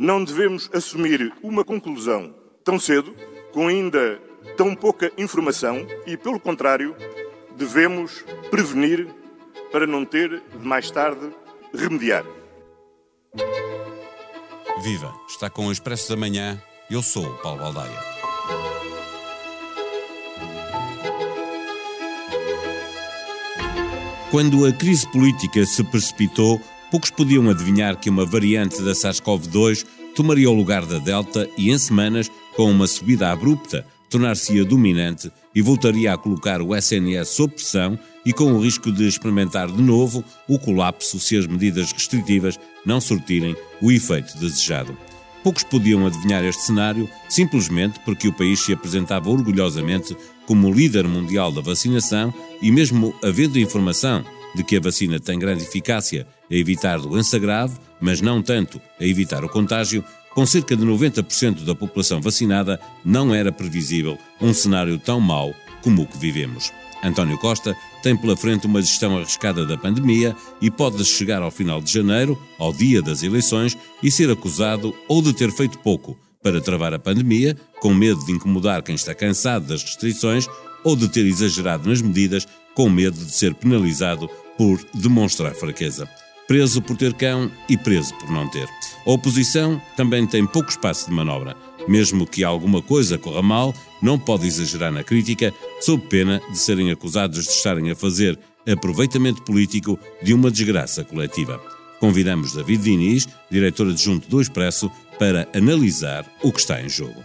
Não devemos assumir uma conclusão tão cedo, com ainda tão pouca informação, e, pelo contrário, devemos prevenir para não ter de mais tarde remediar. Viva! Está com o Expresso da Manhã. Eu sou o Paulo Baldaia. Quando a crise política se precipitou, poucos podiam adivinhar que uma variante da SARS-CoV-2 tomaria o lugar da Delta e, em semanas, com uma subida abrupta, tornar-se-ia dominante e voltaria a colocar o SNS sob pressão e com o risco de experimentar de novo o colapso se as medidas restritivas não surtirem o efeito desejado. Poucos podiam adivinhar este cenário simplesmente porque o país se apresentava orgulhosamente como líder mundial da vacinação e, mesmo havendo informação de que a vacina tem grande eficácia a evitar doença grave, mas não tanto a evitar o contágio, com cerca de 90% da população vacinada, não era previsível um cenário tão mau como o que vivemos. António Costa tem pela frente uma gestão arriscada da pandemia e pode chegar ao final de janeiro, ao dia das eleições, e ser acusado ou de ter feito pouco para travar a pandemia, com medo de incomodar quem está cansado das restrições, ou de ter exagerado nas medidas, com medo de ser penalizado por demonstrar fraqueza. Preso por ter cão e preso por não ter. A oposição também tem pouco espaço de manobra. Mesmo que alguma coisa corra mal, não pode exagerar na crítica, sob pena de serem acusados de estarem a fazer aproveitamento político de uma desgraça coletiva. Convidamos David Diniz, diretor adjunto do Expresso, para analisar o que está em jogo.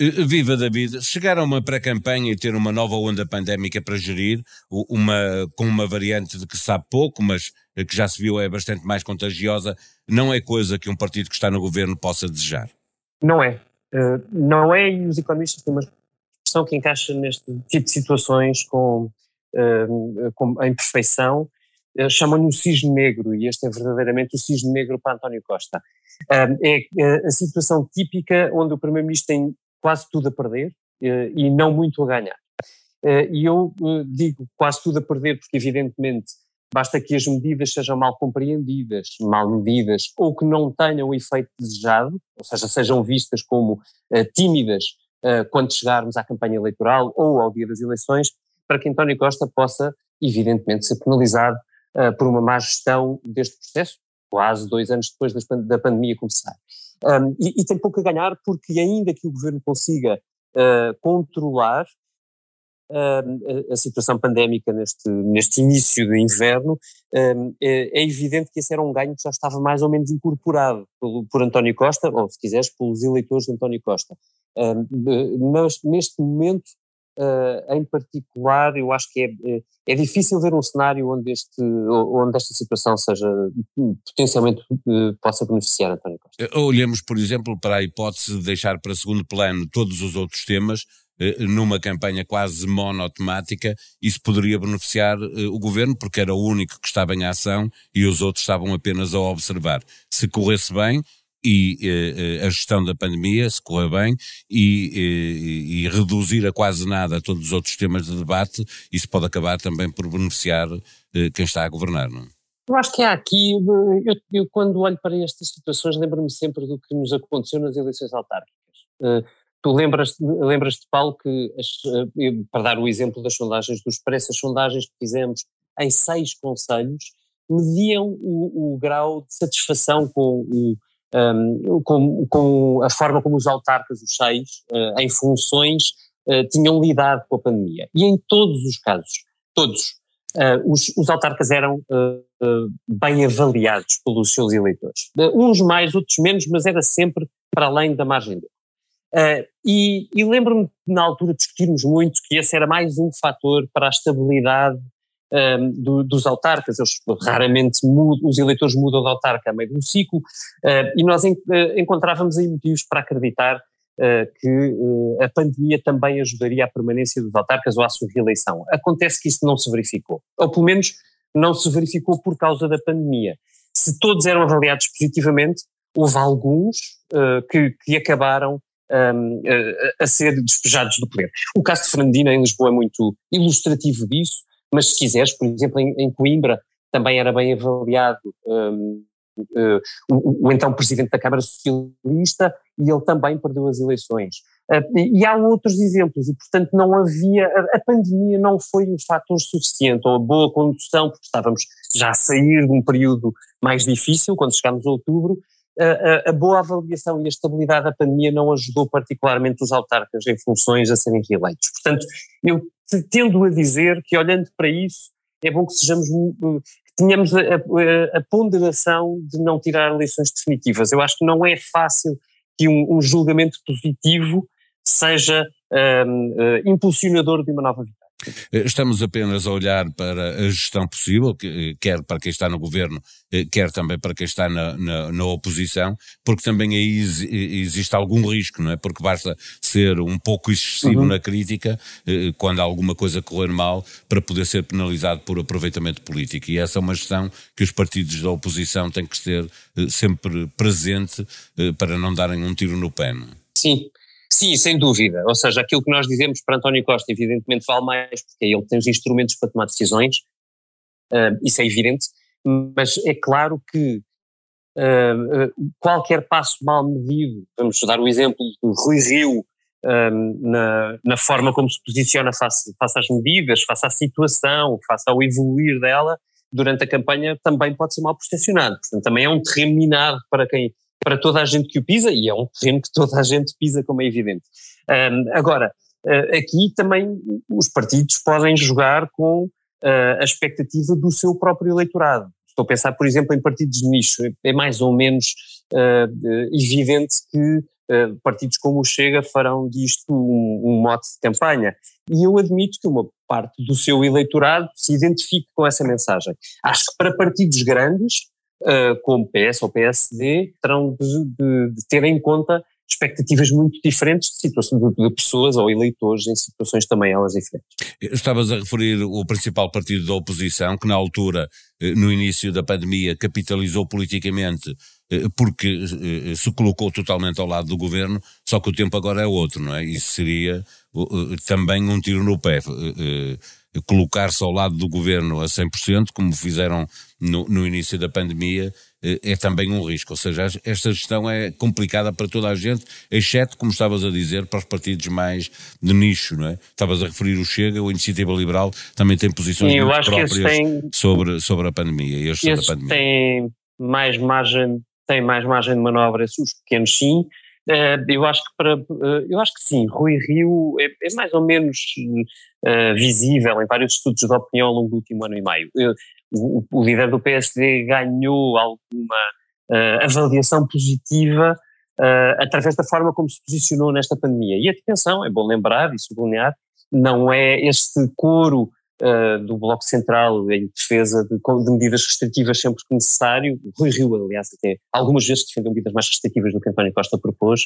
Eh, viva David, chegar a uma pré-campanha e ter uma nova onda pandémica para gerir, uma, com uma variante de que sabe pouco, mas eh, que já se viu é bastante mais contagiosa, não é coisa que um partido que está no governo possa desejar? Não é. Uh, não é, e os economistas têm uma expressão que encaixa neste tipo de situações com, com a imperfeição, chamam-lhe o cisne negro, e este é verdadeiramente o cisne negro para António Costa. é a situação típica onde o Primeiro-Ministro tem quase tudo a perder e não muito a ganhar. e eu digo quase tudo a perder porque, evidentemente, Basta que as medidas sejam mal compreendidas, mal medidas, ou que não tenham o efeito desejado, ou seja, sejam vistas como tímidas quando chegarmos à campanha eleitoral ou ao dia das eleições, para que António Costa possa, evidentemente, ser penalizado por uma má gestão deste processo, quase dois anos depois da pandemia começar. Um, e, e, tem pouco a ganhar porque, ainda que o governo consiga controlar a situação pandémica neste, neste início de inverno, é, é, evidente que esse era um ganho que já estava mais ou menos incorporado por, por António Costa, ou se quiseres, pelos eleitores de António Costa. Mas neste momento, em particular, eu acho que é, é, é difícil ver um cenário onde, este, onde esta situação seja potencialmente possa beneficiar António Costa. Olhamos, por exemplo, para a hipótese de deixar para segundo plano todos os outros temas eh, numa campanha quase monotemática, isso poderia beneficiar eh, o governo, porque era o único que estava em ação e os outros estavam apenas a observar. Se corresse bem, e eh, a gestão da pandemia, se correr bem, e, e, e, reduzir a quase nada todos os outros temas de debate, isso pode acabar também por beneficiar quem está a governar, não é? Eu acho que há aqui, eu, eu quando olho para estas situações lembro-me sempre do que nos aconteceu nas eleições autárquicas. Tu lembras, lembras Paulo, que, as, eh, para dar o exemplo das sondagens do Expresso, as sondagens que fizemos em seis conselhos mediam o, o grau de satisfação com, o, com, com, a forma como os autarcas, os seis, uh, em funções, uh, tinham lidado com a pandemia. E em todos os casos, todos, uh, os, os, autarcas eram bem avaliados pelos seus eleitores. uns mais, outros menos, mas era sempre para além da margem deles. Uh, e, e lembro-me na altura discutirmos muito que esse era mais um fator para a estabilidade um, do, dos autarcas. Eles raramente mudam, os eleitores mudam de autarca a meio de um ciclo, uh, e nós en, uh, encontrávamos aí motivos para acreditar que a pandemia também ajudaria à permanência dos autarcas ou à sua reeleição. Acontece que isso não se verificou, ou pelo menos não se verificou por causa da pandemia. Se todos eram avaliados positivamente, houve alguns uh, que, que acabaram um, a, a ser despejados do poder. O caso de Fernandina em Lisboa é muito ilustrativo disso, mas se quiseres, por exemplo, em, em Coimbra também era bem avaliado um, uh, o, o, então presidente da Câmara Socialista e ele também perdeu as eleições. Uh, e, e, há outros exemplos, e portanto não havia, a, a, pandemia não foi um fator suficiente, ou a boa condução, porque estávamos já a sair de um período mais difícil, quando chegámos a outubro, a, a, boa avaliação e a estabilidade da pandemia não ajudou particularmente os autarcas em funções a serem reeleitos. Portanto, eu tendo a dizer que olhando para isso, é bom que sejamos que tenhamos a, a, a ponderação de não tirar eleições definitivas. Eu acho que não é fácil que um, um julgamento positivo seja um, uh, eh, impulsionador de uma nova vitória. Eh, estamos apenas a olhar para a gestão possível, eh, quer para quem está no governo, eh, quer também para quem está na, na, na oposição, porque também aí existe algum risco, não é? Porque basta ser um pouco excessivo uhum. na crítica quando há alguma coisa correr mal para poder ser penalizado por aproveitamento político. E essa é uma gestão que os partidos da oposição têm que ser sempre presente para não darem um tiro no pé. Não é? Sim. Sim, sem dúvida. Ou seja, aquilo que nós dizemos para António Costa, evidentemente, vale mais, porque ele tem os instrumentos para tomar decisões, uh, isso é evidente, mas é claro que uh, qualquer passo mal medido, vamos dar o exemplo do Rui Rio, na, na, forma como se posiciona face, face às medidas, face à situação, face ao evoluir dela, durante a campanha também pode ser mal percepcionado. Portanto, também é um terreno minado para quem para toda a gente que o pisa, e é um terreno que toda a gente pisa, como é evidente. Um, agora, uh, aqui também os partidos podem jogar com uh, a expectativa do seu próprio eleitorado. Estou a pensar, por exemplo, em partidos de nicho. É mais ou menos uh, evidente que partidos como o Chega farão disto um, um mote de campanha. E eu admito que uma parte do seu eleitorado se identifique com essa mensagem. Acho que para partidos grandes, uh, como PS ou PSD, terão de, de, de, ter em conta expectativas muito diferentes de, situações, de, de, pessoas ou eleitores em situações também elas diferentes. Estavas a referir o principal partido da oposição, que na altura, eh, no início da pandemia, capitalizou politicamente eh, porque se colocou totalmente ao lado do governo, só que o tempo agora é outro, não é? Isso seria também um tiro no pé colocar-se ao lado do governo a 100%, como fizeram no, no, início da pandemia, eh, é também um risco. Ou seja, esta gestão é complicada para toda a gente, exceto, como estavas a dizer, para os partidos mais de nicho, não é? Estavas a referir o Chega, o Iniciativa Liberal também tem posições sim, muito próprias têm, sobre, sobre a pandemia. Estes, estes pandemia. têm mais margem, têm mais margem de manobra, os pequenos sim, eu acho que para, uh, eu acho que sim, Rui Rio é, é mais ou menos uh, visível em vários estudos de opinião ao longo do último ano e meio. O, o, líder do PSD ganhou alguma avaliação positiva através da forma como se posicionou nesta pandemia. E atenção, é bom lembrar e sublinhar, não é este coro uh, do Bloco Central em defesa de, de, medidas restritivas sempre que necessário. Rui Rio, aliás, até algumas vezes defendeu medidas mais restritivas do que António Costa propôs,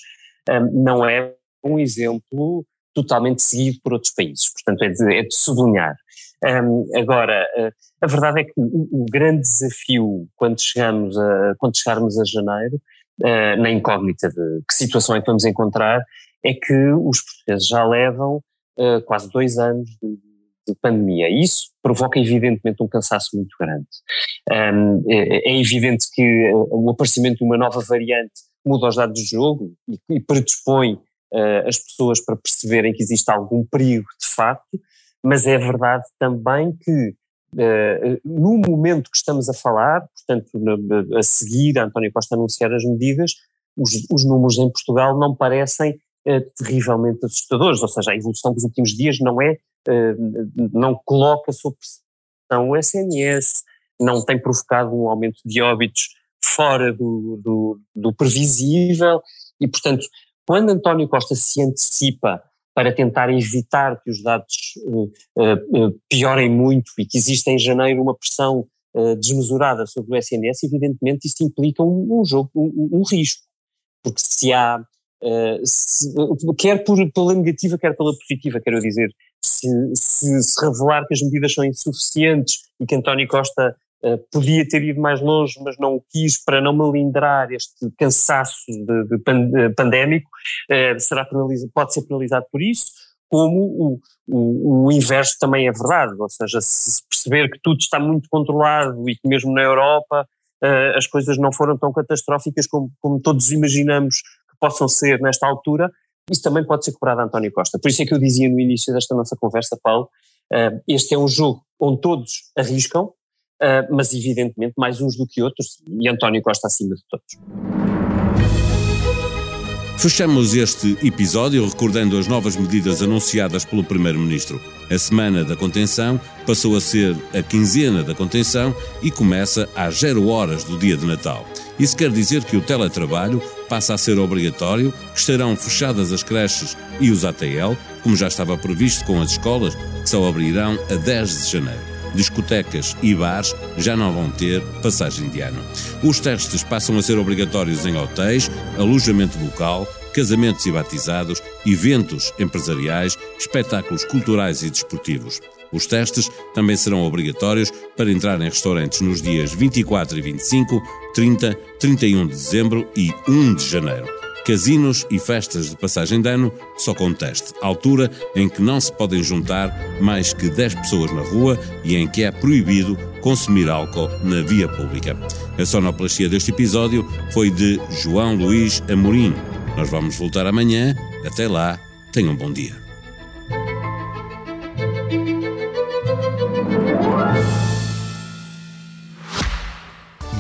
um, eh, não é um exemplo totalmente seguido por outros países. Portanto, é de, é de sublinhar. Um, agora, uh, a verdade é que o, o, grande desafio quando chegamos a, quando chegarmos a janeiro, uh, na incógnita de que situação é que vamos encontrar, é que os portugueses já levam uh, quase dois anos de, de pandemia. Isso provoca, evidentemente, um cansaço muito grande. Um, é, é, evidente que o aparecimento de uma nova variante muda os dados do jogo e, e predispõe uh, as pessoas para perceberem que existe algum perigo de facto, mas é verdade também que uh, no momento que estamos a falar, portanto, a seguir a António Costa anunciar as medidas, os, os números em Portugal não parecem terrivelmente assustadores, ou seja, a evolução dos últimos dias não é eh, não coloca sob pressão o SNS, não tem provocado um aumento de óbitos fora do, do, do previsível. E, portanto, quando António Costa se antecipa para tentar evitar que os dados uh, uh, piorem muito e que exista em janeiro uma pressão uh, desmesurada sobre o SNS, evidentemente isso implica um, um jogo, um, um, risco, porque se há, se, quer por, pela negativa, quer pela positiva, quero dizer, se, se, se revelar que as medidas são insuficientes e que António Costa Uh, podia ter ido mais longe, mas não quis para não melindrar este cansaço de, de pand pandémico, uh, será penalizado, pode ser penalizado por isso, como o, o, o, inverso também é verdade, ou seja, se perceber que tudo está muito controlado e que mesmo na Europa as coisas não foram tão catastróficas como, como todos imaginamos possam ser nesta altura, isso também pode ser cobrado a António Costa. Por isso é que eu dizia no início desta nossa conversa, Paulo, este é um jogo onde todos arriscam, uh, mas evidentemente mais uns do que outros, e António Costa acima de todos. Fechamos este episódio recordando as novas medidas anunciadas pelo Primeiro-Ministro. A semana da contenção passou a ser a quinzena da contenção e começa às zero horas do dia de Natal. Isso quer dizer que o teletrabalho passa a ser obrigatório, que estarão fechadas as creches e os ATL, como já estava previsto com as escolas, que só abrirão a 10 de janeiro discotecas e bares já não vão ter passagem de ano. Os testes passam a ser obrigatórios em hotéis, alojamento local, casamentos e batizados, eventos empresariais, espetáculos culturais e desportivos. Os testes também serão obrigatórios para entrar em restaurantes nos dias 24 e 25, 30, 31 de dezembro e 1 de janeiro. Casinos e festas de passagem de ano só com teste, altura em que não se podem juntar mais que 10 pessoas na rua e em que é proibido consumir álcool na via pública. A sonoplastia deste episódio foi de João Luís Amorim. Nós vamos voltar amanhã. Até lá, tenham um bom dia.